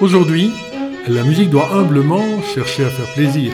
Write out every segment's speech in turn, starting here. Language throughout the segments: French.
Aujourd'hui, la musique doit humblement chercher à faire plaisir.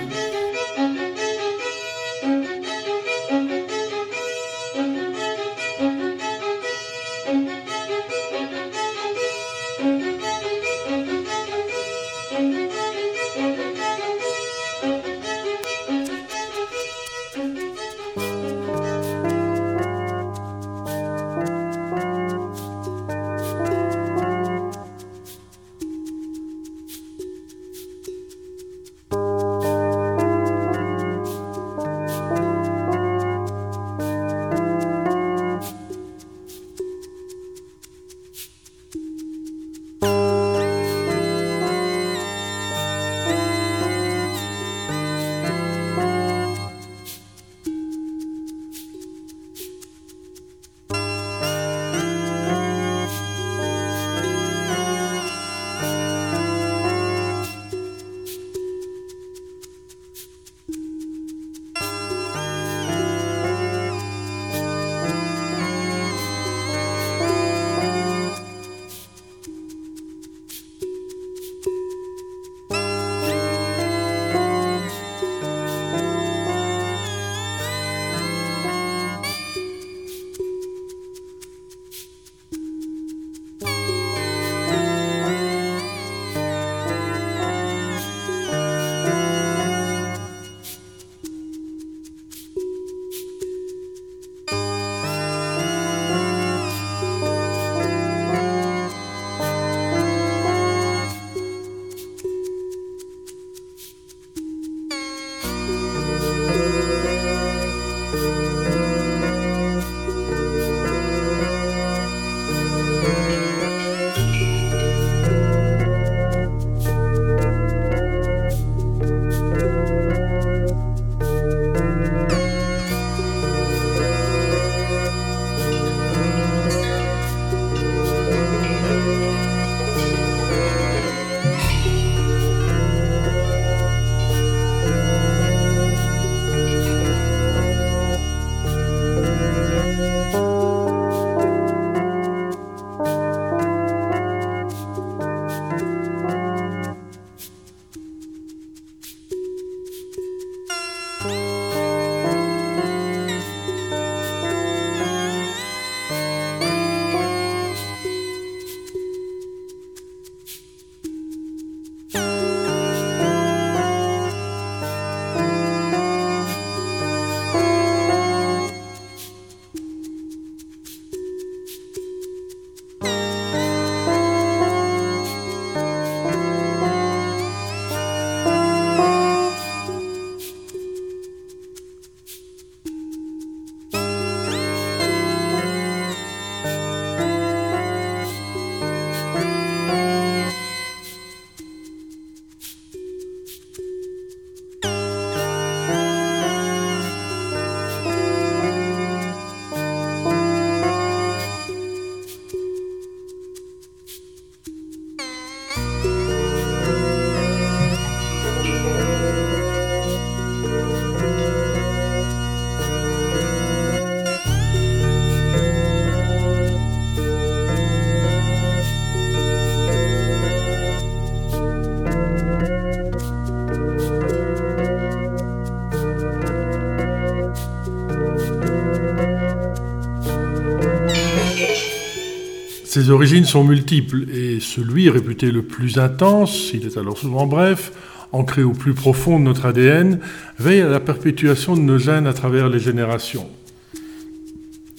Ses origines sont multiples et celui réputé le plus intense, il est alors souvent bref, ancré au plus profond de notre ADN, veille à la perpétuation de nos gènes à travers les générations.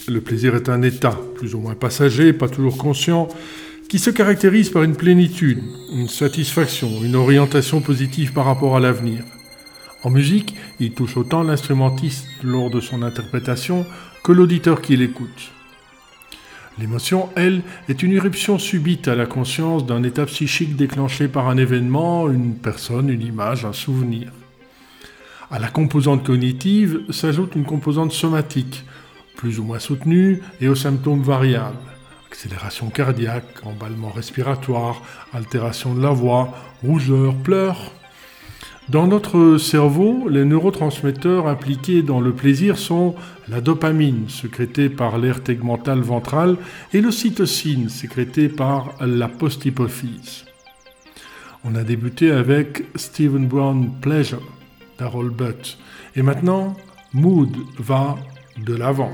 Le plaisir est un état, plus ou moins passager, pas toujours conscient, qui se caractérise par une plénitude, une satisfaction, une orientation positive par rapport à l'avenir. En musique, il touche autant l'instrumentiste lors de son interprétation que l'auditeur qui l'écoute. L'émotion, elle, est une irruption subite à la conscience d'un état psychique déclenché par un événement, une personne, une image, un souvenir. À la composante cognitive s'ajoute une composante somatique, plus ou moins soutenue, et aux symptômes variables. Accélération cardiaque, emballement respiratoire, altération de la voix, rougeur, pleurs. Dans notre cerveau, les neurotransmetteurs impliqués dans le plaisir sont la dopamine, sécrétée par l'aire tegmentale ventrale, et l'ocytocine, sécrétée par la posthypophyse. On a débuté avec Stephen Brown Pleasure d'Harold Butt. Et maintenant, Mood va de l'avant.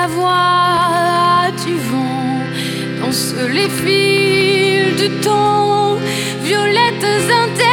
la voix du vent danse les fils du temps, violettes intérieures.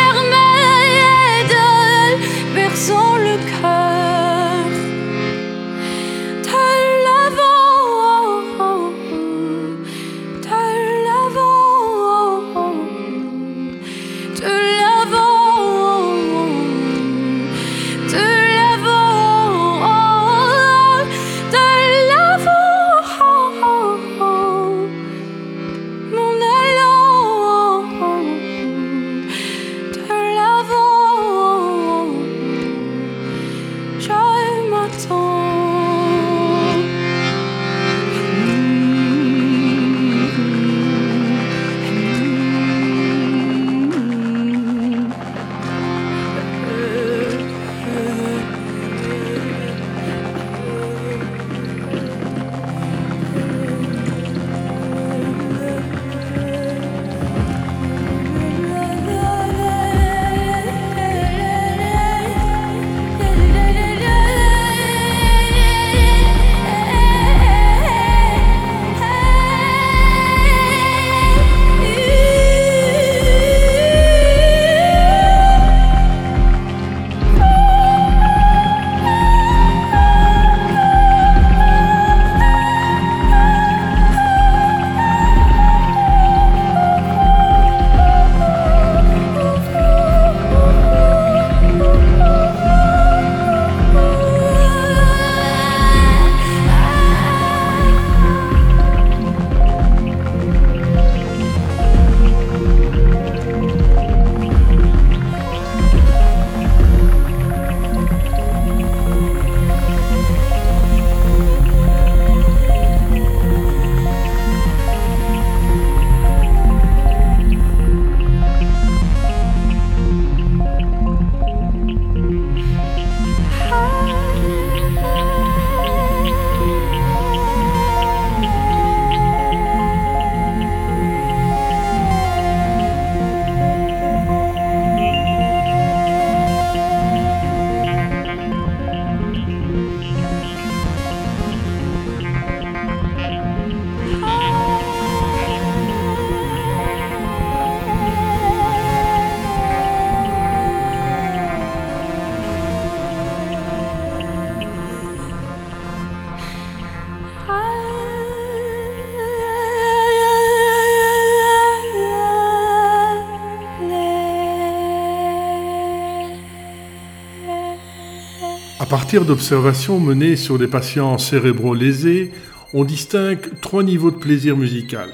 D'observations menées sur des patients cérébraux lésés, on distingue trois niveaux de plaisir musical.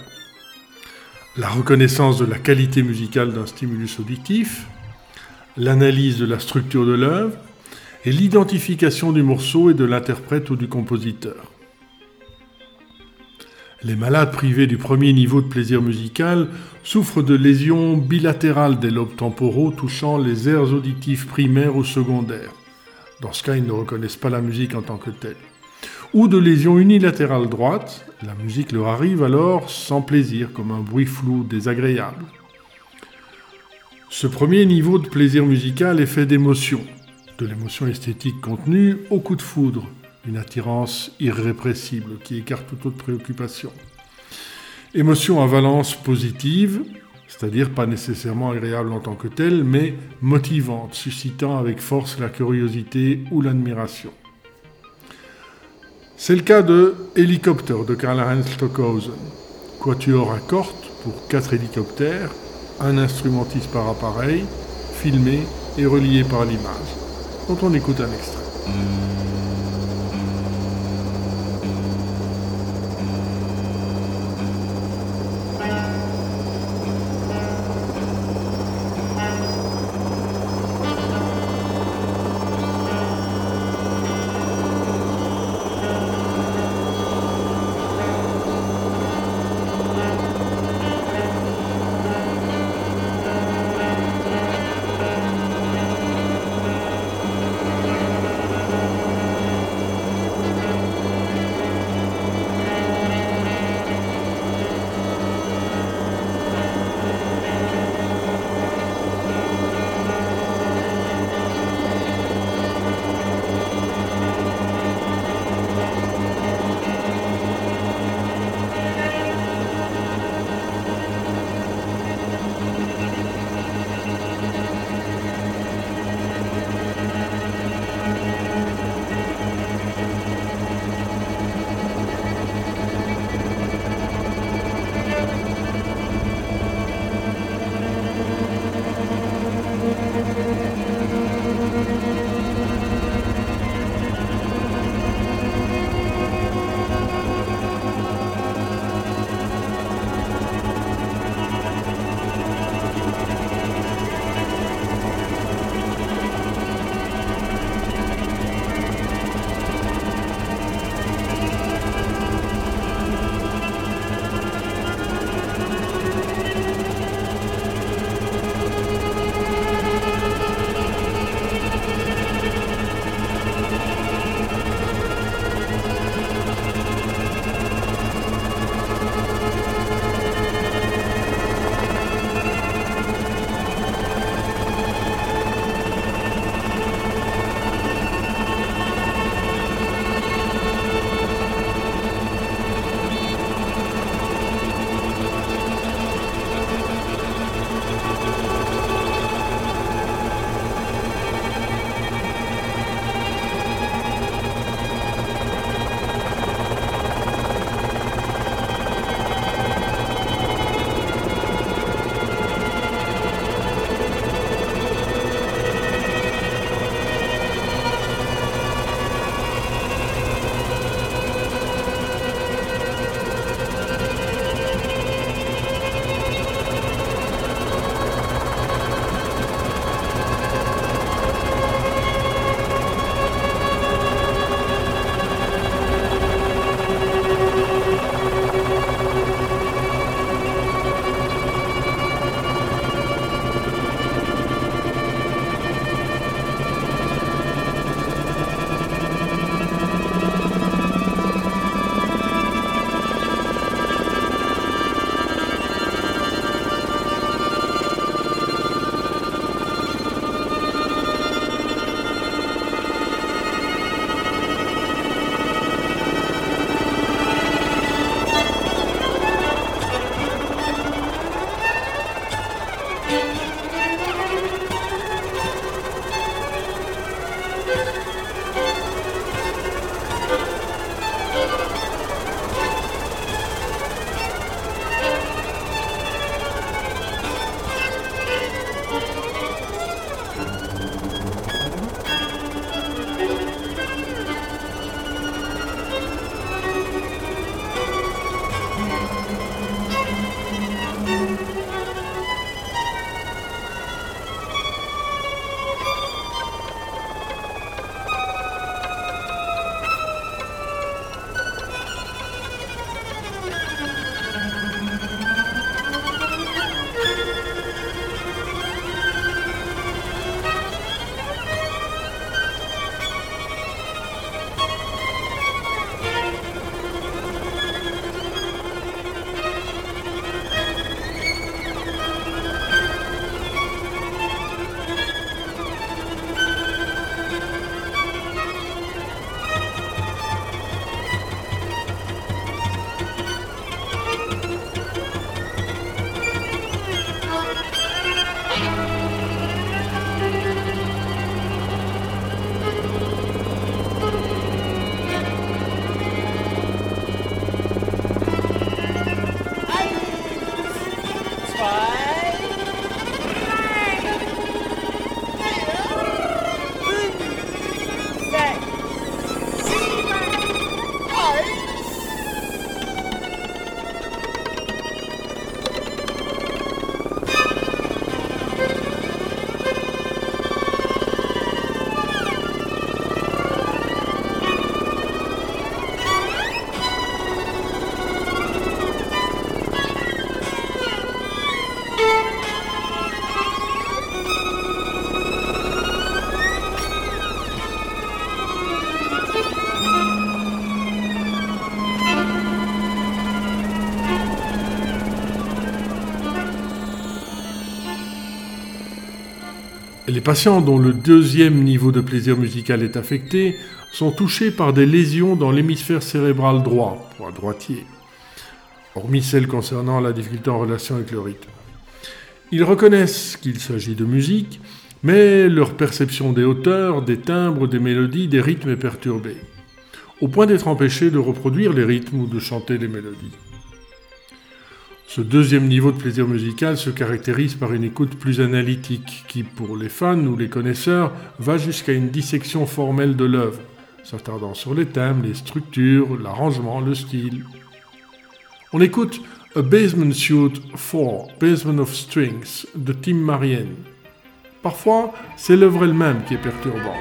La reconnaissance de la qualité musicale d'un stimulus auditif, l'analyse de la structure de l'œuvre et l'identification du morceau et de l'interprète ou du compositeur. Les malades privés du premier niveau de plaisir musical souffrent de lésions bilatérales des lobes temporaux touchant les aires auditives primaires ou secondaires. Dans ce cas, ils ne reconnaissent pas la musique en tant que telle. Ou de lésions unilatérales droites, la musique leur arrive alors sans plaisir, comme un bruit flou, désagréable. Ce premier niveau de plaisir musical est fait d'émotions, de l'émotion esthétique contenue au coup de foudre, une attirance irrépressible qui écarte toute autre préoccupation. Émotion à valence positive, c'est-à-dire pas nécessairement agréable en tant que telle, mais motivante, suscitant avec force la curiosité ou l'admiration. C'est le cas de Hélicoptère de Karl-Heinz Stockhausen, quatuor à corte pour quatre hélicoptères, un instrumentiste par appareil, filmé et relié par l'image, dont on écoute un extrait. Les patients dont le deuxième niveau de plaisir musical est affecté sont touchés par des lésions dans l'hémisphère cérébral droit, pour droitier, hormis celles concernant la difficulté en relation avec le rythme. Ils reconnaissent qu'il s'agit de musique, mais leur perception des hauteurs, des timbres, des mélodies, des rythmes est perturbée, au point d'être empêchés de reproduire les rythmes ou de chanter les mélodies. Ce deuxième niveau de plaisir musical se caractérise par une écoute plus analytique qui, pour les fans ou les connaisseurs, va jusqu'à une dissection formelle de l'œuvre, s'attardant sur les thèmes, les structures, l'arrangement, le style. On écoute A Basement Suite 4, Basement of Strings de Tim Marien. Parfois, c'est l'œuvre elle-même qui est perturbante.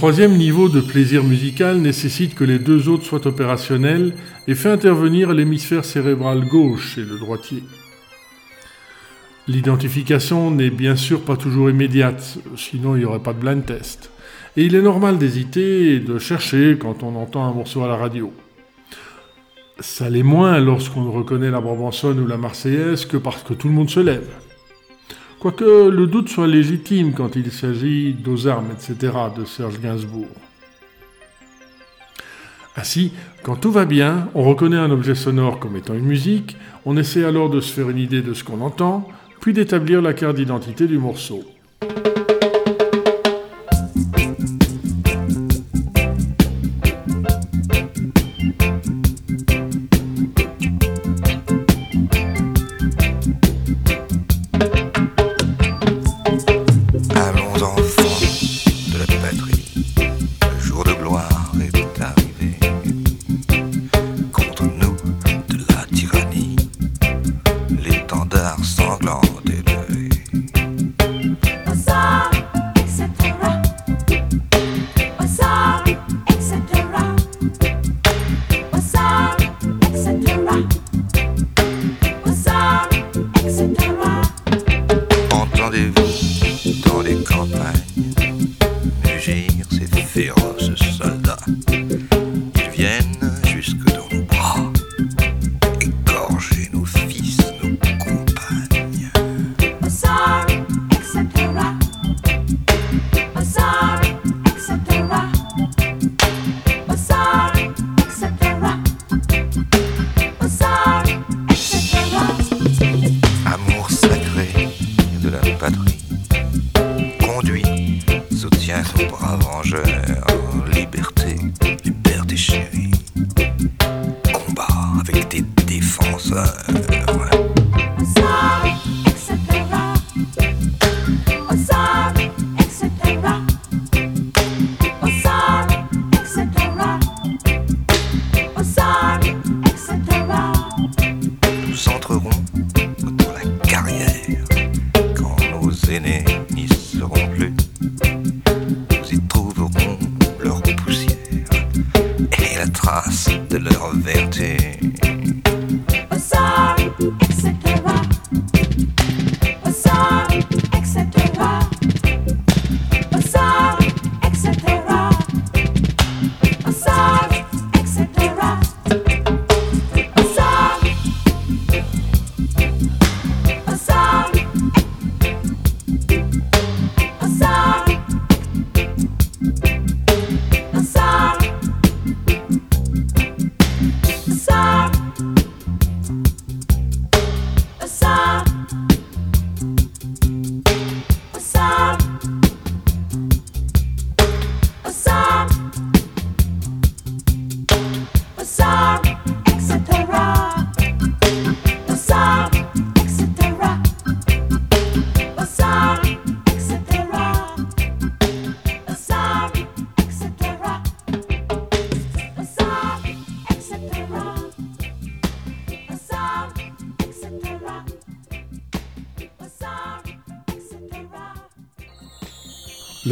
troisième niveau de plaisir musical nécessite que les deux autres soient opérationnels et fait intervenir l'hémisphère cérébral gauche et le droitier. L'identification n'est bien sûr pas toujours immédiate, sinon il n'y aurait pas de blind test. Et il est normal d'hésiter et de chercher quand on entend un morceau à la radio. Ça l'est moins lorsqu'on reconnaît la Brabançonne ou la Marseillaise que parce que tout le monde se lève. Quoique le doute soit légitime quand il s'agit d'aux armes, etc. de Serge Gainsbourg. Ainsi, quand tout va bien, on reconnaît un objet sonore comme étant une musique, on essaie alors de se faire une idée de ce qu'on entend, puis d'établir la carte d'identité du morceau.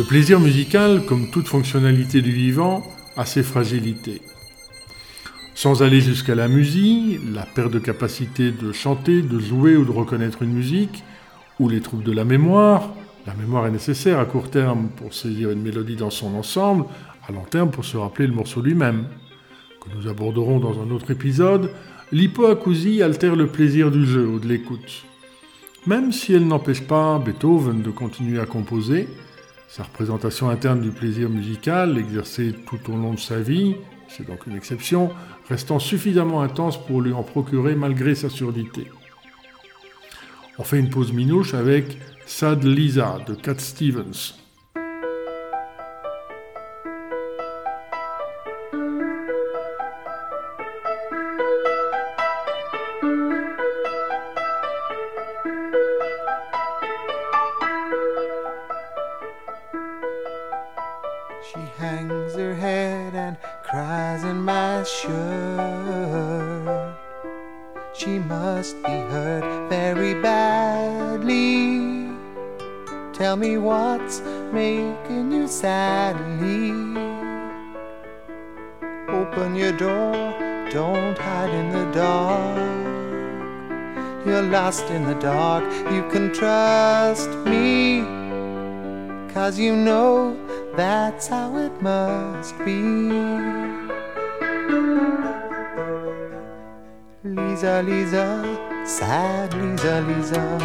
Plaisir musical, comme toute fonctionnalité du vivant, a ses fragilités. Sans aller jusqu'à la musique, la perte de capacité de chanter, de jouer ou de reconnaître une musique, ou les troubles de la mémoire, la mémoire est nécessaire à court terme pour saisir une mélodie dans son ensemble, à long terme pour se rappeler le morceau lui-même. Que nous aborderons dans un autre épisode, l'hypoacousie altère le plaisir du jeu ou de l'écoute. Même si elle n'empêche pas Beethoven de continuer à composer, sa représentation interne du plaisir musical, exercée tout au long de sa vie, c'est donc une exception, restant suffisamment intense pour lui en procurer malgré sa surdité. On fait une pause minouche avec Sad Lisa de Cat Stevens. Lost in the dark, you can trust me. Cause you know that's how it must be. Lisa, Lisa, sad Lisa, Lisa.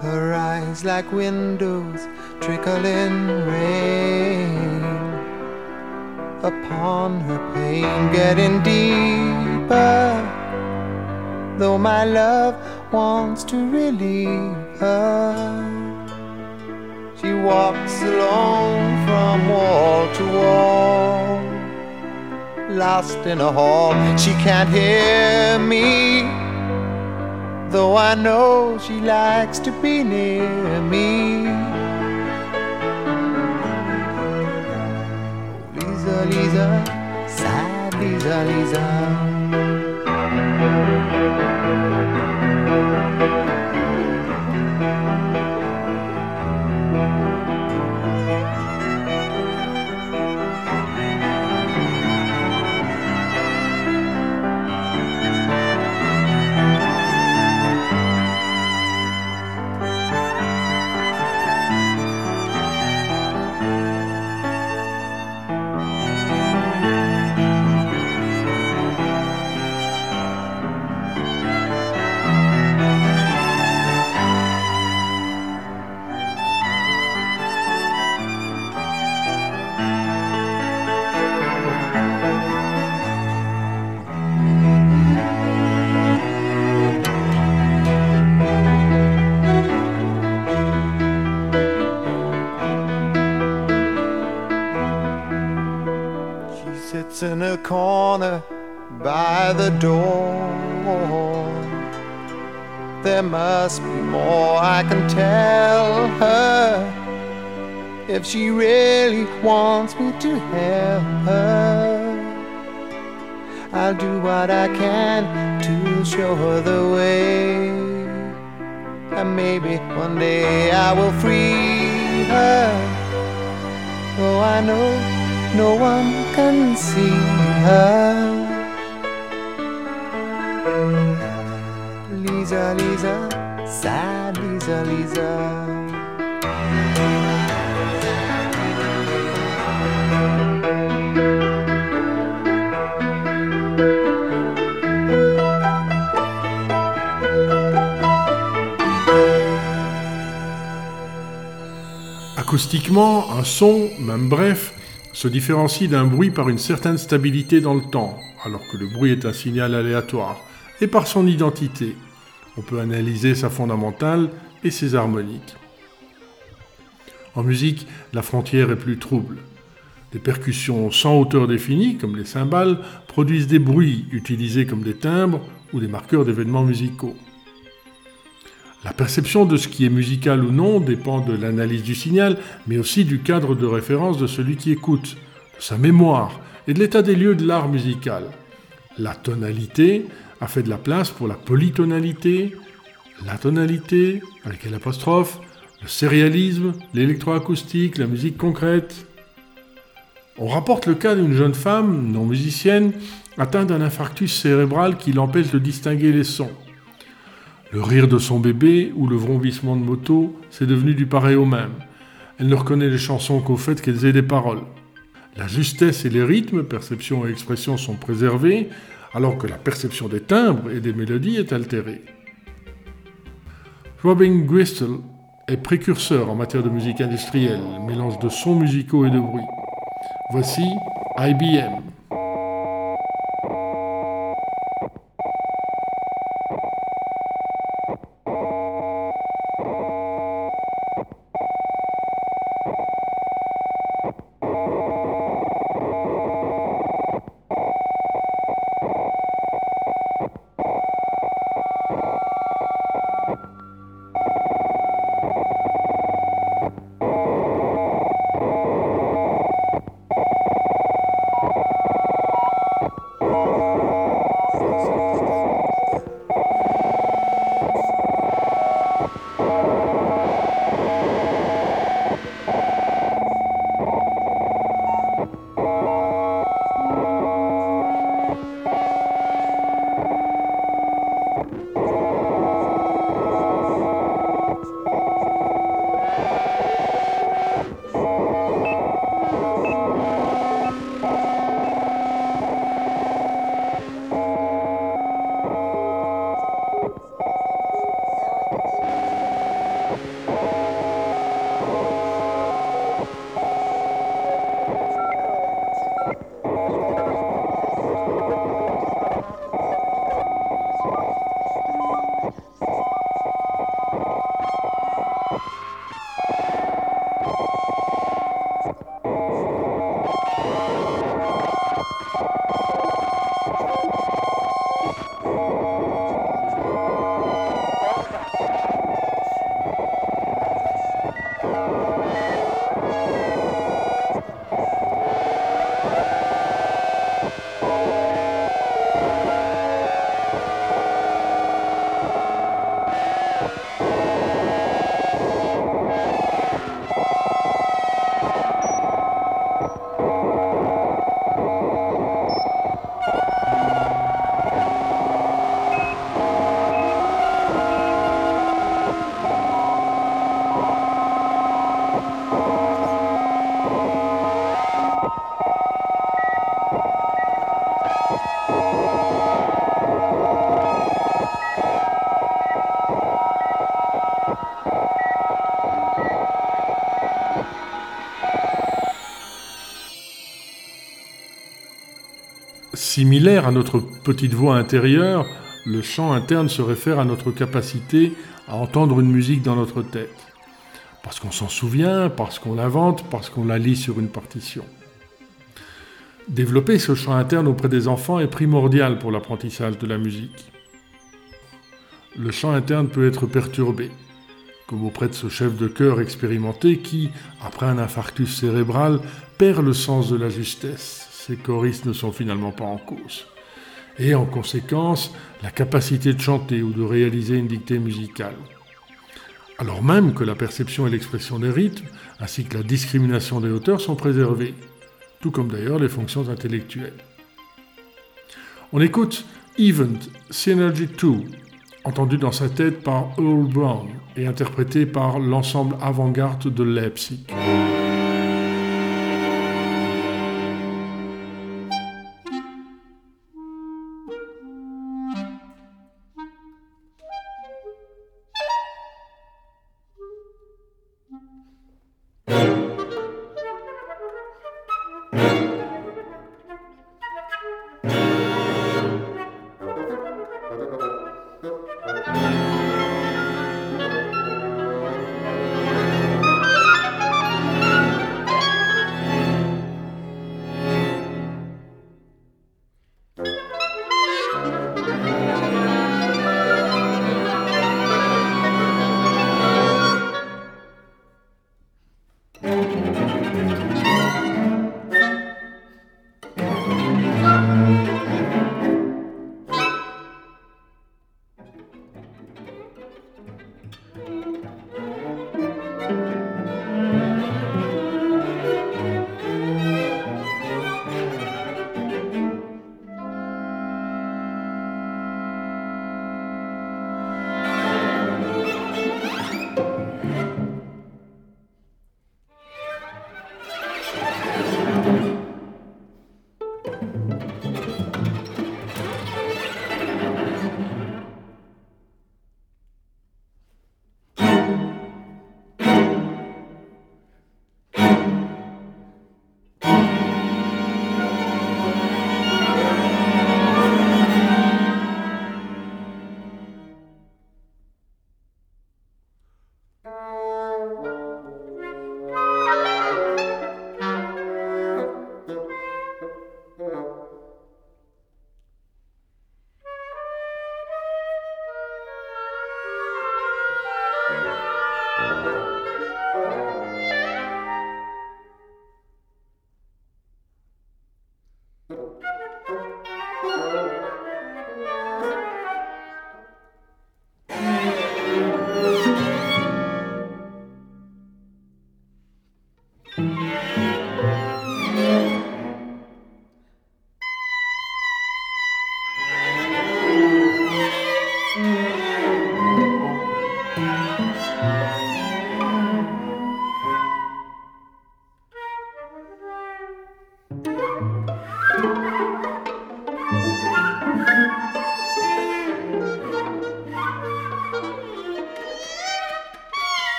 Her eyes like windows trickling rain upon her pain, getting deeper. Though my love wants to relieve her, she walks alone from wall to wall, lost in a hall. She can't hear me though I know she likes to be near me. Lisa, sad Lisa, Lisa. Corner by the door. There must be more I can tell her if she really wants me to help her. I'll do what I can to show her the way. And maybe one day I will free her. Oh, I know no one can see her. Lisa, Lisa, sad Lisa, Lisa. Acoustiquement, un son, même bref, se différencie d'un bruit par une certaine stabilité dans le temps, alors que le bruit est un signal aléatoire, et par son identité. On peut analyser sa fondamentale et ses harmoniques. En musique, la frontière est plus trouble. Des percussions sans hauteur définie, comme les cymbales, produisent des bruits utilisés comme des timbres ou des marqueurs d'événements musicaux. La perception de ce qui est musical ou non dépend de l'analyse du signal, mais aussi du cadre de référence de celui qui écoute, de sa mémoire et de l'état des lieux de l'art musical. La tonalité a fait de la place pour la polytonalité, la tonalité avec l'apostrophe, le sérialisme, l'électroacoustique, la musique concrète. On rapporte le cas d'une jeune femme, non musicienne, atteinte d'un infarctus cérébral qui l'empêche de distinguer les sons. Le rire de son bébé ou le vrombissement de moto, c'est devenu du pareil au même. Elle ne reconnaît les chansons qu'au fait qu'elles aient des paroles. La justesse et les rythmes, perception et expression sont préservés, alors que la perception des timbres et des mélodies est altérée. Robin Gristle est précurseur en matière de musique industrielle, mélange de sons musicaux et de bruits. Voici IBM. Similaire à notre petite voix intérieure, le chant interne se réfère à notre capacité à entendre une musique dans notre tête. Parce qu'on s'en souvient, parce qu'on l'invente, parce qu'on la lit sur une partition. Développer ce chant interne auprès des enfants est primordial pour l'apprentissage de la musique. Le chant interne peut être perturbé, comme auprès de ce chef de chœur expérimenté qui, après un infarctus cérébral, perd le sens de la justesse ces choristes ne sont finalement pas en cause. Et en conséquence, la capacité de chanter ou de réaliser une dictée musicale. Alors même que la perception et l'expression des rythmes, ainsi que la discrimination des hauteurs sont préservées, tout comme d'ailleurs les fonctions intellectuelles. On écoute Event Synergy 2, entendu dans sa tête par Earl Brown et interprété par l'ensemble avant-garde de Leipzig.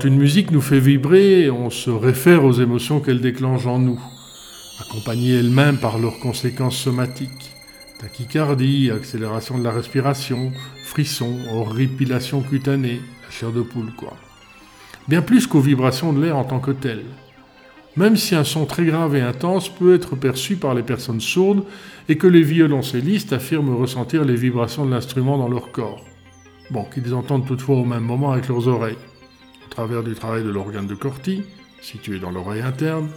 Quand une musique nous fait vibrer, on se réfère aux émotions qu'elle déclenche en nous, accompagnées elles-mêmes par leurs conséquences somatiques. Tachycardie, accélération de la respiration, frissons, horripilation cutanée, chair de poule quoi. Bien plus qu'aux vibrations de l'air en tant que telles. Même si un son très grave et intense peut être perçu par les personnes sourdes et que les violoncellistes affirment ressentir les vibrations de l'instrument dans leur corps. Bon, qu'ils entendent toutefois au même moment avec leurs oreilles, travers du travail de l'organe de Corti, situé dans l'oreille interne,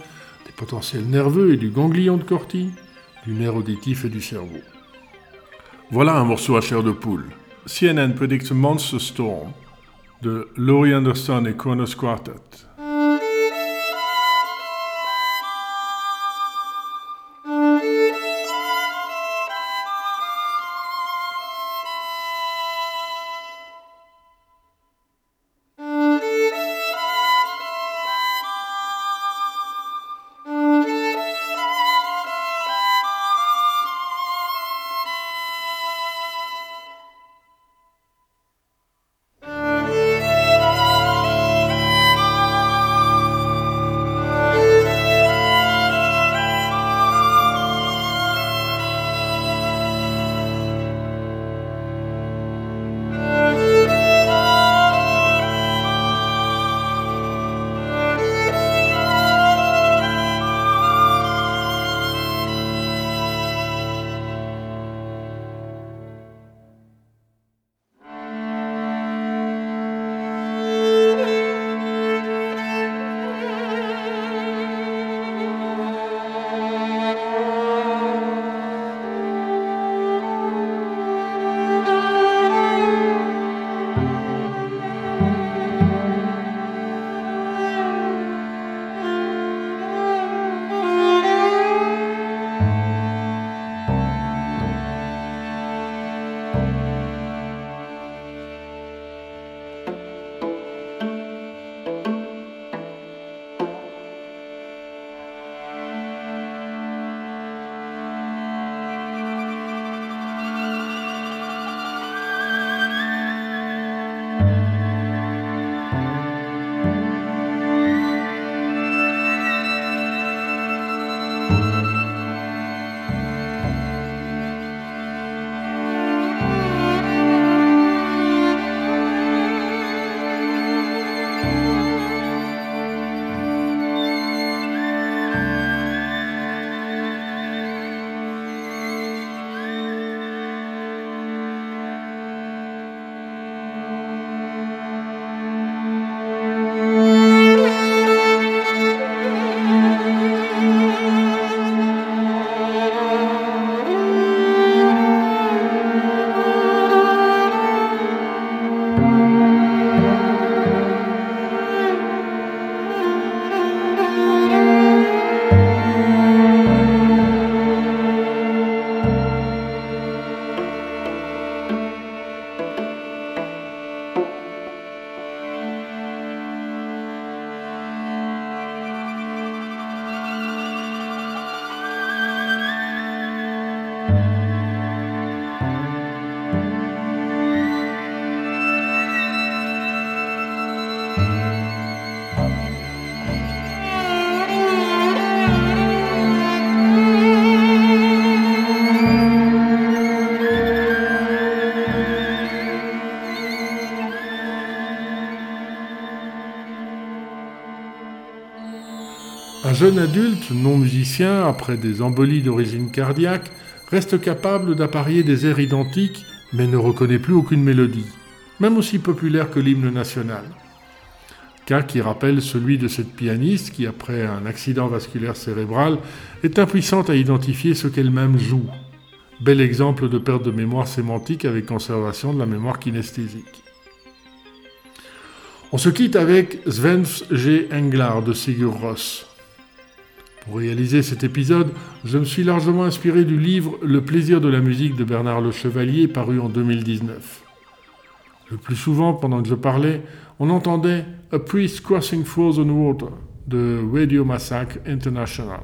des potentiels nerveux et du ganglion de Corti, du nerf auditif et du cerveau. Voilà un morceau à chair de poule. CNN predicts monster storm de Laurie Anderson et Kronos Quartet. Jeune adulte non musicien, après des embolies d'origine cardiaque, reste capable d'apparier des airs identiques, mais ne reconnaît plus aucune mélodie, même aussi populaire que l'hymne national. Cas qui rappelle celui de cette pianiste qui, après un accident vasculaire cérébral, est impuissante à identifier ce qu'elle-même joue. Bel exemple de perte de mémoire sémantique avec conservation de la mémoire kinesthésique. On se quitte avec Svenf G. Englar de Sigur Ross. Pour réaliser cet épisode, je me suis largement inspiré du livre Le plaisir de la musique de Bernard Le Chevalier paru en 2019. Le plus souvent, pendant que je parlais, on entendait A Priest Crossing Frozen Water de Radio Massacre International.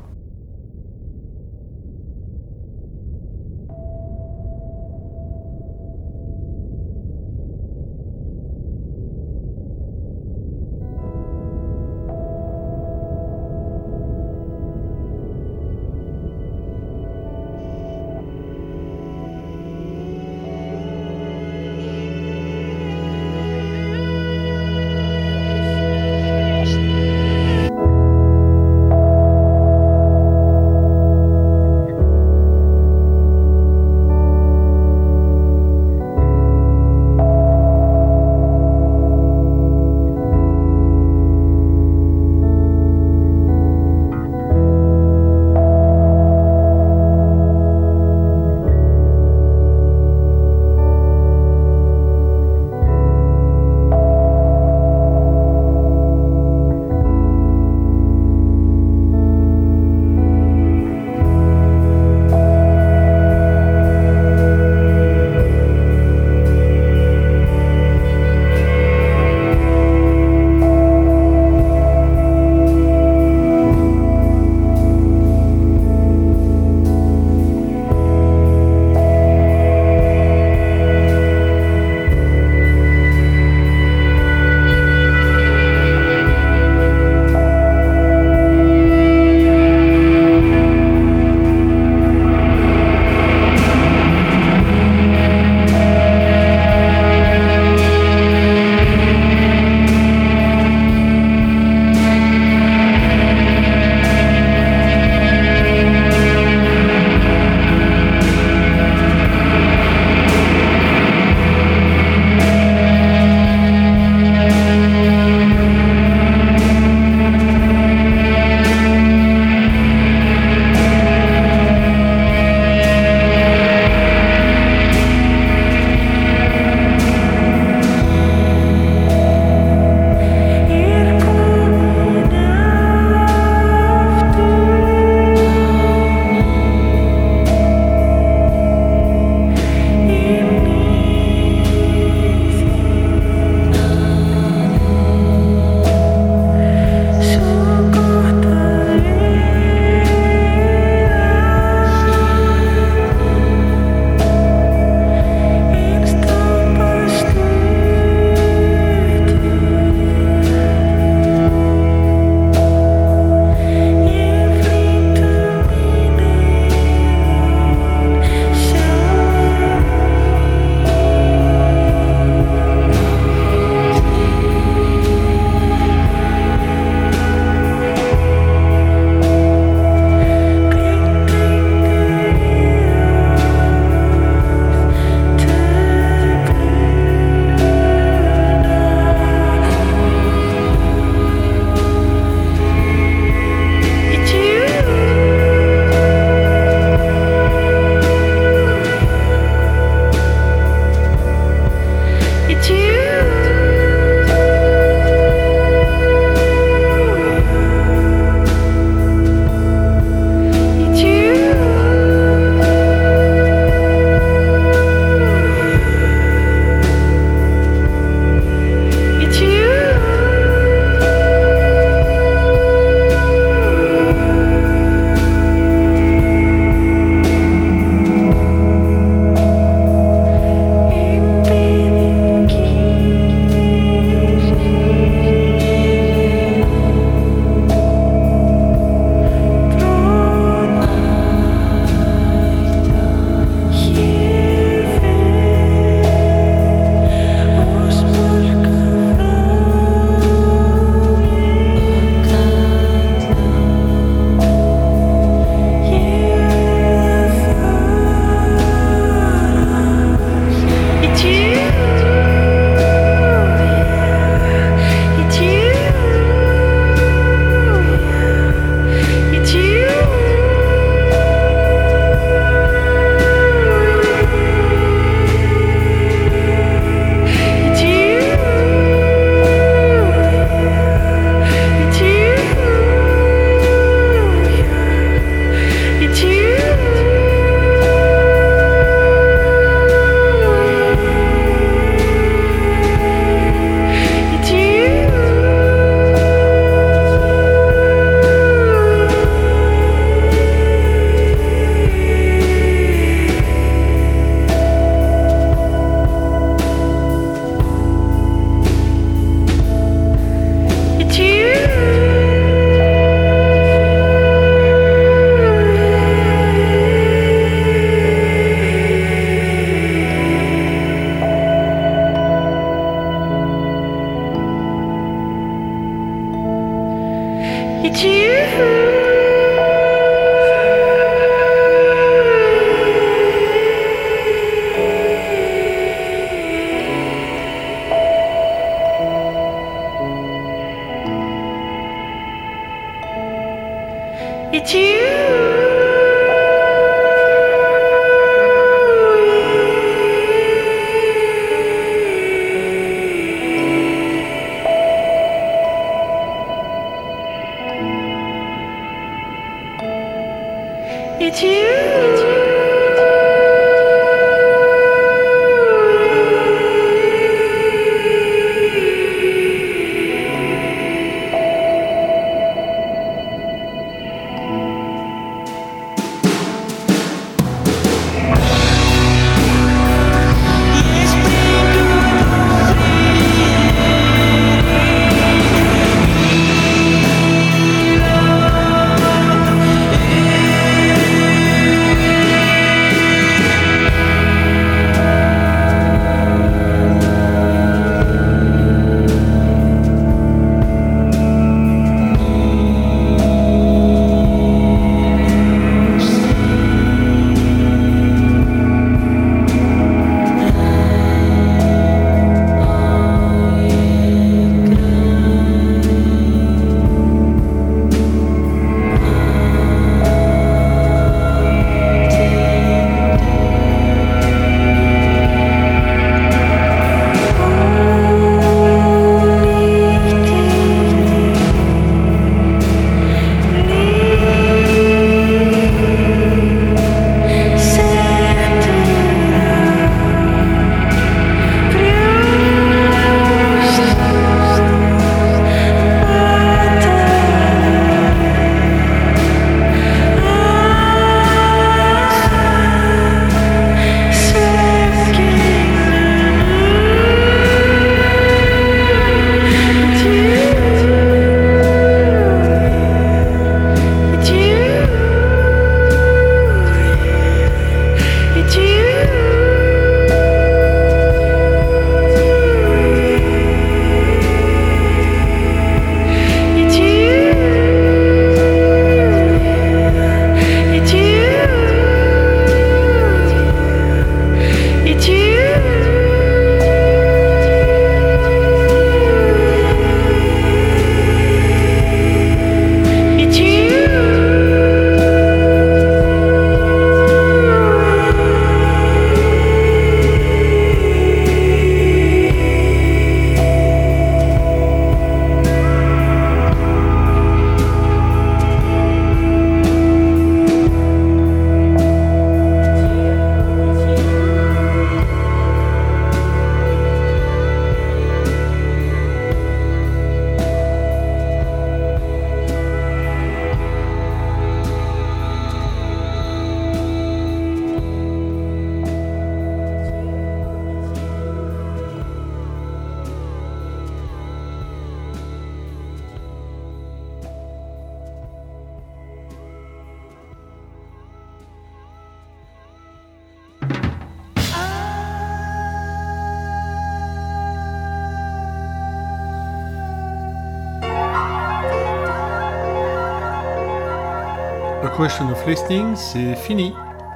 C'est fini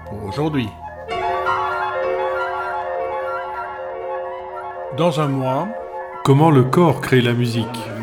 pour aujourd'hui. Dans un mois, comment le corps crée la musique?